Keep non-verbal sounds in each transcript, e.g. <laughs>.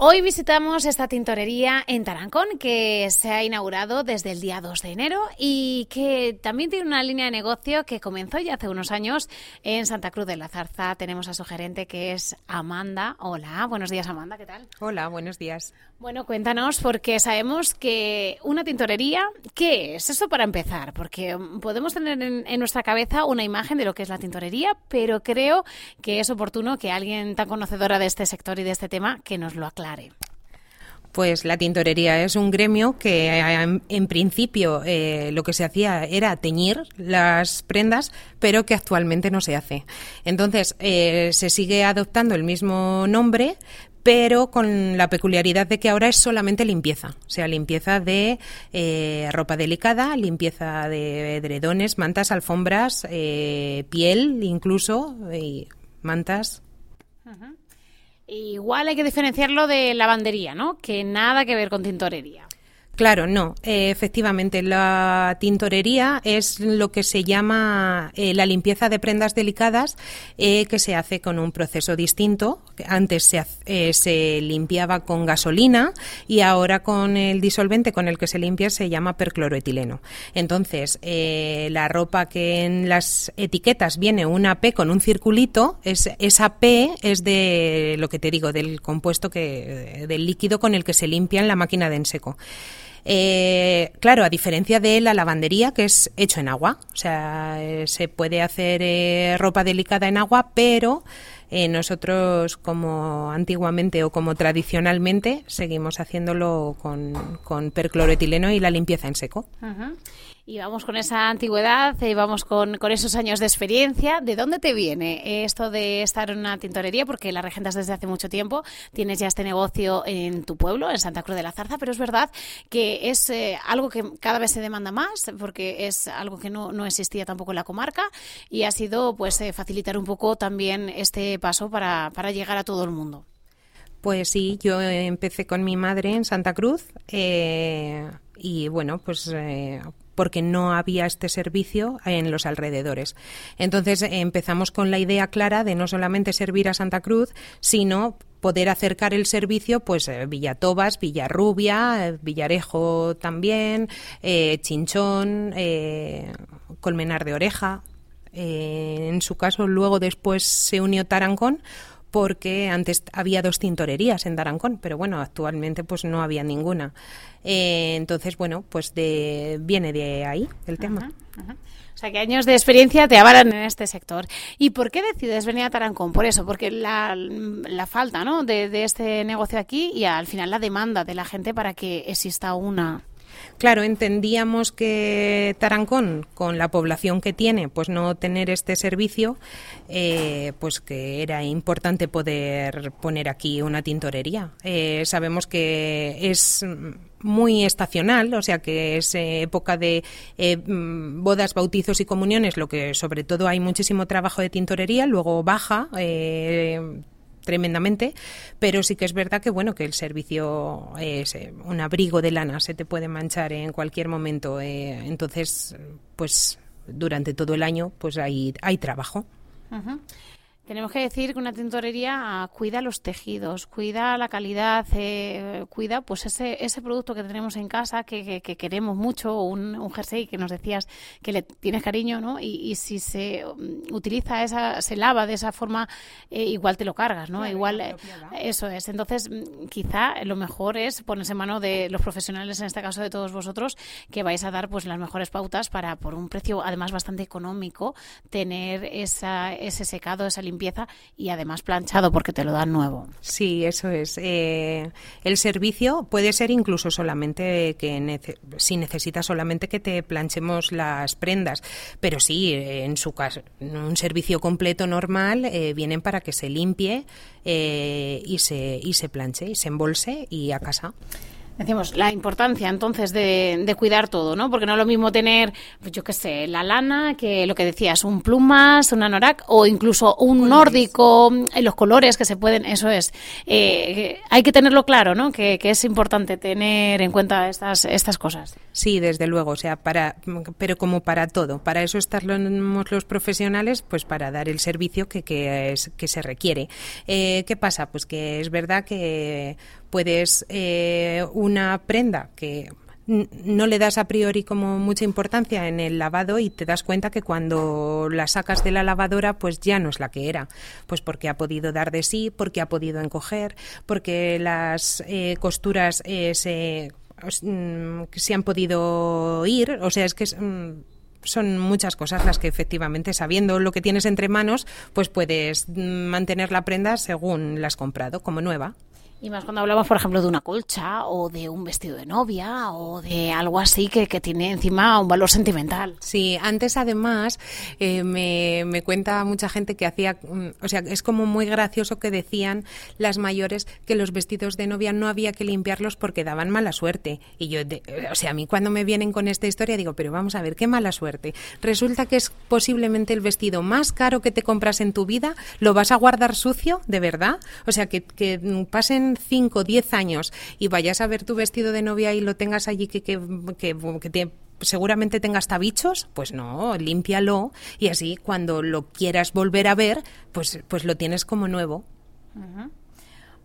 Hoy visitamos esta tintorería en Tarancón que se ha inaugurado desde el día 2 de enero y que también tiene una línea de negocio que comenzó ya hace unos años en Santa Cruz de la Zarza. Tenemos a su gerente que es Amanda. Hola, buenos días Amanda, ¿qué tal? Hola, buenos días. Bueno, cuéntanos porque sabemos que una tintorería, ¿qué es? Eso para empezar, porque podemos tener en, en nuestra cabeza una imagen de lo que es la tintorería, pero creo que es oportuno que alguien tan conocedora de este sector y de este tema que nos lo aclare. Pues la tintorería es un gremio que en, principio eh, lo que se hacía era teñir las prendas, pero que actualmente no se hace. Entonces eh, se sigue adoptando el mismo nombre, pero con la peculiaridad de que ahora es solamente limpieza, o sea, limpieza de eh, ropa delicada, limpieza de edredones, mantas, alfombras, piel incluso, y mantas. Igual hay que diferenciarlo de lavandería, ¿no? Que nada que ver con tintorería. Claro, no. Eh, efectivamente, la tintorería es lo que se llama eh, la limpieza de prendas delicadas, eh, que se hace con un proceso distinto. Antes se, se, limpiaba con gasolina y ahora con el disolvente con el que se limpia se llama percloroetileno. Entonces, la ropa que en las etiquetas viene una P con un circulito, es, esa P es de lo que te digo, del compuesto que, del líquido con el que se limpia en la máquina de enseco. Eh, claro, a diferencia de la lavandería, que es hecho en agua, o sea, eh, se puede hacer eh, ropa delicada en agua, pero nosotros, como antiguamente o como tradicionalmente, seguimos haciéndolo con, con percloretileno y la limpieza en seco. Y vamos con esa antigüedad, y vamos con, esos años de experiencia. ¿De dónde te viene esto de estar en una tintorería? Porque la regentas desde hace mucho tiempo, tienes ya este negocio en tu pueblo, en Santa Cruz de la Zarza, pero es verdad que es eh, algo que cada vez se demanda más, porque es algo que no, no existía tampoco en la comarca y ha sido pues eh, facilitar un poco también este paso para, para llegar a todo el mundo. Pues sí, yo empecé con mi madre en Santa Cruz eh, y bueno, pues eh, porque no había este servicio en los alrededores. Entonces empezamos con la idea clara de no solamente servir a Santa Cruz, sino poder acercar el servicio pues eh, Villatobas, Villarrubia, Villarejo también, Chinchón, Colmenar de Oreja. En su caso luego después se unió Tarancón porque antes había dos tintorerías en Tarancón, pero bueno, actualmente pues no había ninguna. Eh, entonces, bueno, pues de, viene de ahí el tema. O sea, que años de experiencia te avalan en este sector. ¿Y por qué decides venir a Tarancón? Por eso, porque la, la falta ¿no? de, de este negocio aquí y al final la demanda de la gente para que exista una Claro, entendíamos que Tarancón, con la población que tiene, pues no tener este servicio, eh, pues que era importante poder poner aquí una tintorería. Eh, sabemos que es muy estacional, o sea que es eh, época de mm, bodas, bautizos y comuniones, lo que sobre todo hay muchísimo trabajo de tintorería, luego baja tremendamente, pero sí que es verdad que bueno que el servicio es eh, un abrigo de lana, se te puede manchar en cualquier momento, eh, entonces pues durante todo el año pues hay, hay trabajo. Tenemos que decir que una tintorería ah, cuida los tejidos, cuida la calidad, eh, cuida pues ese, ese producto que tenemos en casa que, queremos mucho, un, un, jersey que nos decías que le tienes cariño, ¿no? Y, si se mm, utiliza esa, se lava de esa forma, eh, igual te lo cargas, ¿no? igual eh, eso es. Entonces, mm, quizá lo mejor es ponerse en mano de los profesionales, en este caso de todos vosotros, que vais a dar pues las mejores pautas para, por un precio además bastante económico, tener esa, ese secado, esa limpieza y además planchado porque te lo dan nuevo. Sí, eso es. Eh, el servicio puede ser incluso solamente que si necesitas solamente que te planchemos las prendas, pero sí, en su caso, un servicio completo normal eh, vienen para que se limpie eh, y se y se planche y se embolse y a casa. Decimos la importancia entonces de, cuidar todo, ¿no? Porque no es lo mismo tener, pues yo qué sé, la lana, que lo que decías, un plumas, un anorak o incluso un nórdico, eh, los colores que se pueden, eso es. Eh, hay que tenerlo claro, ¿no? Que, es importante tener en cuenta estas, estas cosas. Sí, desde luego, o sea, para, pero como para todo. Para eso estamos los profesionales, pues para dar el servicio que, que, es, que se requiere. Eh, ¿Qué pasa? Pues que es verdad que puedes eh, una prenda que no le das a priori como mucha importancia en el lavado y te das cuenta que cuando la sacas de la lavadora pues ya no es la que era, pues porque ha podido dar de sí, porque ha podido encoger, porque las eh, costuras eh, se, mm, se han podido ir, o sea, es que mm, son muchas cosas las que efectivamente, sabiendo lo que tienes entre manos, pues puedes mm, mantener la prenda según la has comprado, como nueva. Y más cuando hablamos, por ejemplo, de una colcha o de un vestido de novia o de algo así que, que tiene encima un valor sentimental. Sí, antes además eh, me, me, cuenta mucha gente que hacía, mm, o sea, es como muy gracioso que decían las mayores que los vestidos de novia no había que limpiarlos porque daban mala suerte. Y yo, o sea, a mí cuando me vienen con esta historia digo, pero vamos a ver, qué mala suerte. Resulta que es posiblemente el vestido más caro que te compras en tu vida, ¿lo vas a guardar sucio, de verdad? O sea, que, que pasen 5 o 10 años y vayas a ver tu vestido de novia y lo tengas allí que, que, que, seguramente tenga hasta bichos, pues no, límpialo y así cuando lo quieras volver a ver, pues, pues lo tienes como nuevo.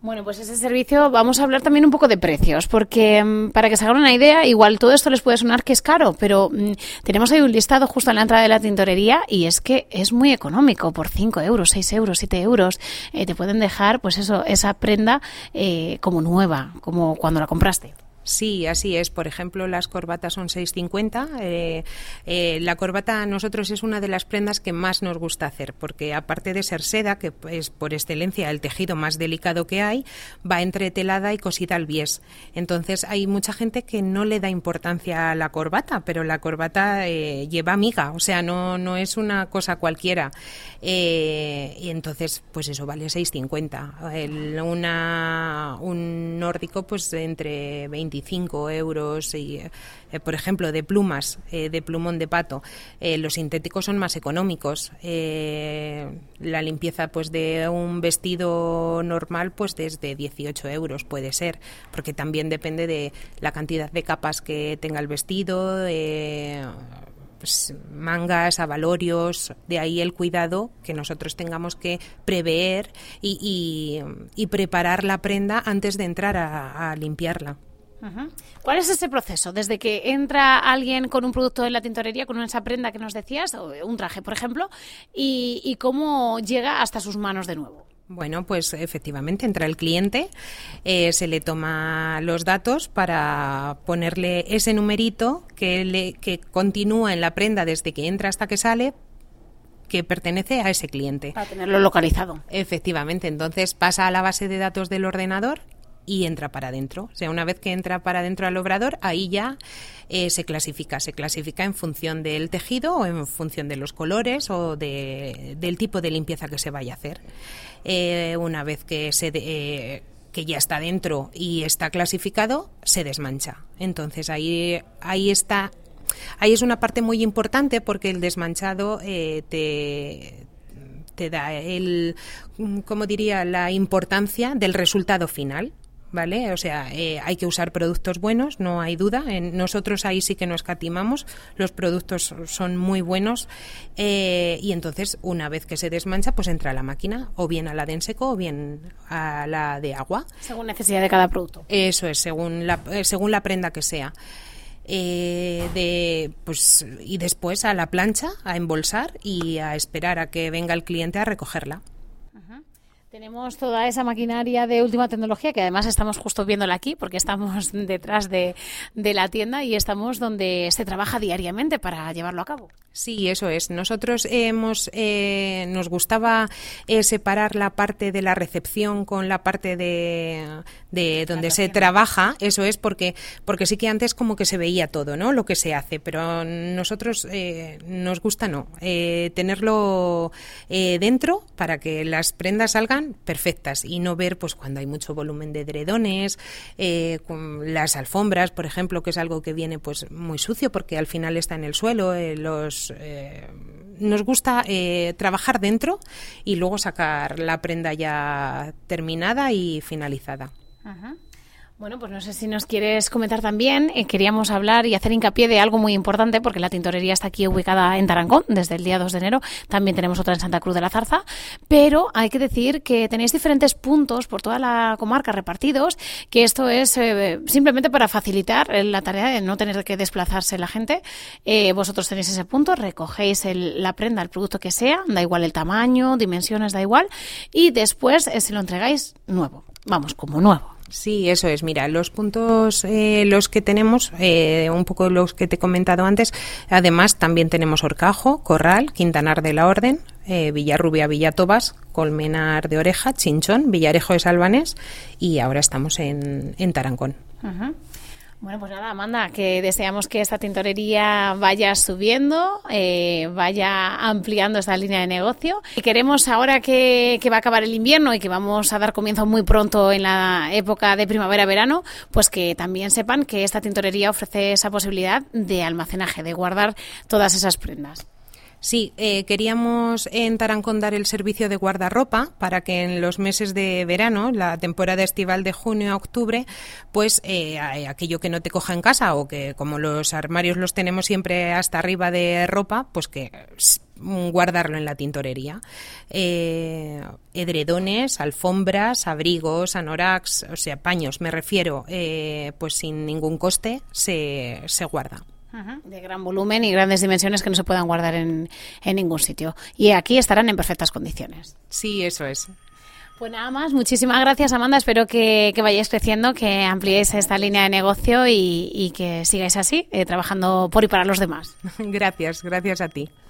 Bueno, pues ese servicio vamos a hablar también un poco de precios, porque mm, para que se hagan una idea, igual todo esto les puede sonar que es caro, pero mm, tenemos ahí un listado justo en la entrada de la tintorería y es que es muy económico, por 5 euros, 6 euros, 7 euros, eh, te pueden dejar pues eso, esa prenda eh, como nueva, como cuando la compraste. Sí, así es. Por ejemplo, las corbatas son 6,50. Eh, eh, la corbata a nosotros es una de las prendas que más nos gusta hacer, porque aparte de ser seda, que es por excelencia el tejido más delicado que hay, va entre telada y cosida al bies. Entonces hay mucha gente que no le da importancia a la corbata, pero la corbata eh, lleva miga, o sea, no, no es una cosa cualquiera. Eh, y entonces, pues eso vale 6,50. Una, un nórdico, pues entre 20 25 euros, y, eh, por ejemplo, de plumas, eh, de plumón de pato. Eh, los sintéticos son más económicos. la limpieza pues de un vestido normal, pues desde 18 euros puede ser, porque también depende de la cantidad de capas que tenga el vestido. Pues, mangas, avalorios, de ahí el cuidado que nosotros tengamos que prever y, preparar la prenda antes de entrar a limpiarla. ¿Cuál es ese proceso? Desde que entra alguien con un producto en la tintorería, con esa prenda que nos decías, o un traje, por ejemplo, y, cómo llega hasta sus manos de nuevo. Bueno, pues efectivamente entra el cliente, eh, se le toma los datos para ponerle ese numerito que, le, que continúa en la prenda desde que entra hasta que sale que pertenece a ese cliente. Para tenerlo localizado. Efectivamente, entonces pasa a la base de datos del ordenador y entra para adentro. O sea, una vez que entra para adentro al obrador, ahí ya eh, se clasifica. Se clasifica en función del tejido o en función de los colores o de, del tipo de limpieza que se vaya a hacer. Eh, una vez que se... Eh, que ya está dentro y está clasificado, se desmancha. Entonces ahí, ahí está, ahí es una parte muy importante porque el desmanchado te, te da el, como diría, la importancia del resultado final. ¿Vale? O sea, eh, hay que usar productos buenos, no hay duda. En nosotros ahí sí que nos catimamos, los productos son muy buenos eh, y entonces una vez que se desmancha, pues entra a la máquina, o bien a la de en seco o bien a la de agua. Según necesidad de cada producto. Eso es, según la, eh, según la prenda que sea. de pues y después a la plancha a embolsar y a esperar a que venga el cliente a recogerla. Tenemos toda esa maquinaria de última tecnología que además estamos justo viéndola aquí porque estamos <laughs> detrás de, la tienda y estamos donde se trabaja diariamente para llevarlo a cabo. Sí, eso es. Nosotros hemos, eh, nos gustaba eh, separar la parte de la recepción con la parte de, de donde se trabaja. Eso es porque, porque sí que antes como que se veía todo, ¿no? Lo que se hace, pero nosotros eh, nos gusta no tenerlo dentro para que las prendas salgan perfectas y no ver pues cuando hay mucho volumen de edredones, eh, con las alfombras, por ejemplo, que es algo que viene pues muy sucio porque al final está en el suelo, eh, los eh, nos gusta trabajar dentro y luego sacar la prenda ya terminada y finalizada. Bueno, pues no sé si nos quieres comentar también. Eh, queríamos hablar y hacer hincapié de algo muy importante, porque la tintorería está aquí ubicada en Tarancón desde el día 2 de enero. También tenemos otra en Santa Cruz de la Zarza. Pero hay que decir que tenéis diferentes puntos por toda la comarca repartidos, que esto es eh, simplemente para facilitar la tarea de no tener que desplazarse la gente. Eh, vosotros tenéis ese punto, recogéis la prenda, el producto que sea, da igual el tamaño, dimensiones, da igual, y después se lo entregáis nuevo. Vamos, como nuevo. Sí, eso es. Mira, los puntos, eh, los que tenemos, eh, un poco los que te he comentado antes, además también tenemos Orcajo, Corral, Quintanar de la Orden, eh, Villarrubia, Villatobas, Colmenar de Oreja, Chinchón, Villarejo de Salvanes y ahora estamos en, en Tarancón. Bueno, pues nada, Amanda, que deseamos que esta tintorería vaya subiendo, eh, vaya ampliando esta línea de negocio. Y queremos ahora que, va a acabar el invierno y que vamos a dar comienzo muy pronto en la época de primavera-verano, pues que también sepan que esta tintorería ofrece esa posibilidad de almacenaje, de guardar todas esas prendas. Sí, eh, queríamos en Tarancón dar el servicio de guardarropa para que en los meses de verano, la temporada estival de junio a octubre, pues eh, aquello que no te coja en casa o que como los armarios los tenemos siempre hasta arriba de ropa, pues que guardarlo en la tintorería. Eh, edredones, alfombras, abrigos, anoraks, o sea, paños, me refiero, pues sin ningún coste se, se guarda. De gran volumen y grandes dimensiones que no se puedan guardar en, ningún sitio. Y aquí estarán en perfectas condiciones. Sí, eso es. Pues nada más, muchísimas gracias Amanda, espero que, vayáis creciendo, que ampliéis esta línea de negocio y, que sigáis así, eh, trabajando por y para los demás. <laughs> Gracias, gracias a ti.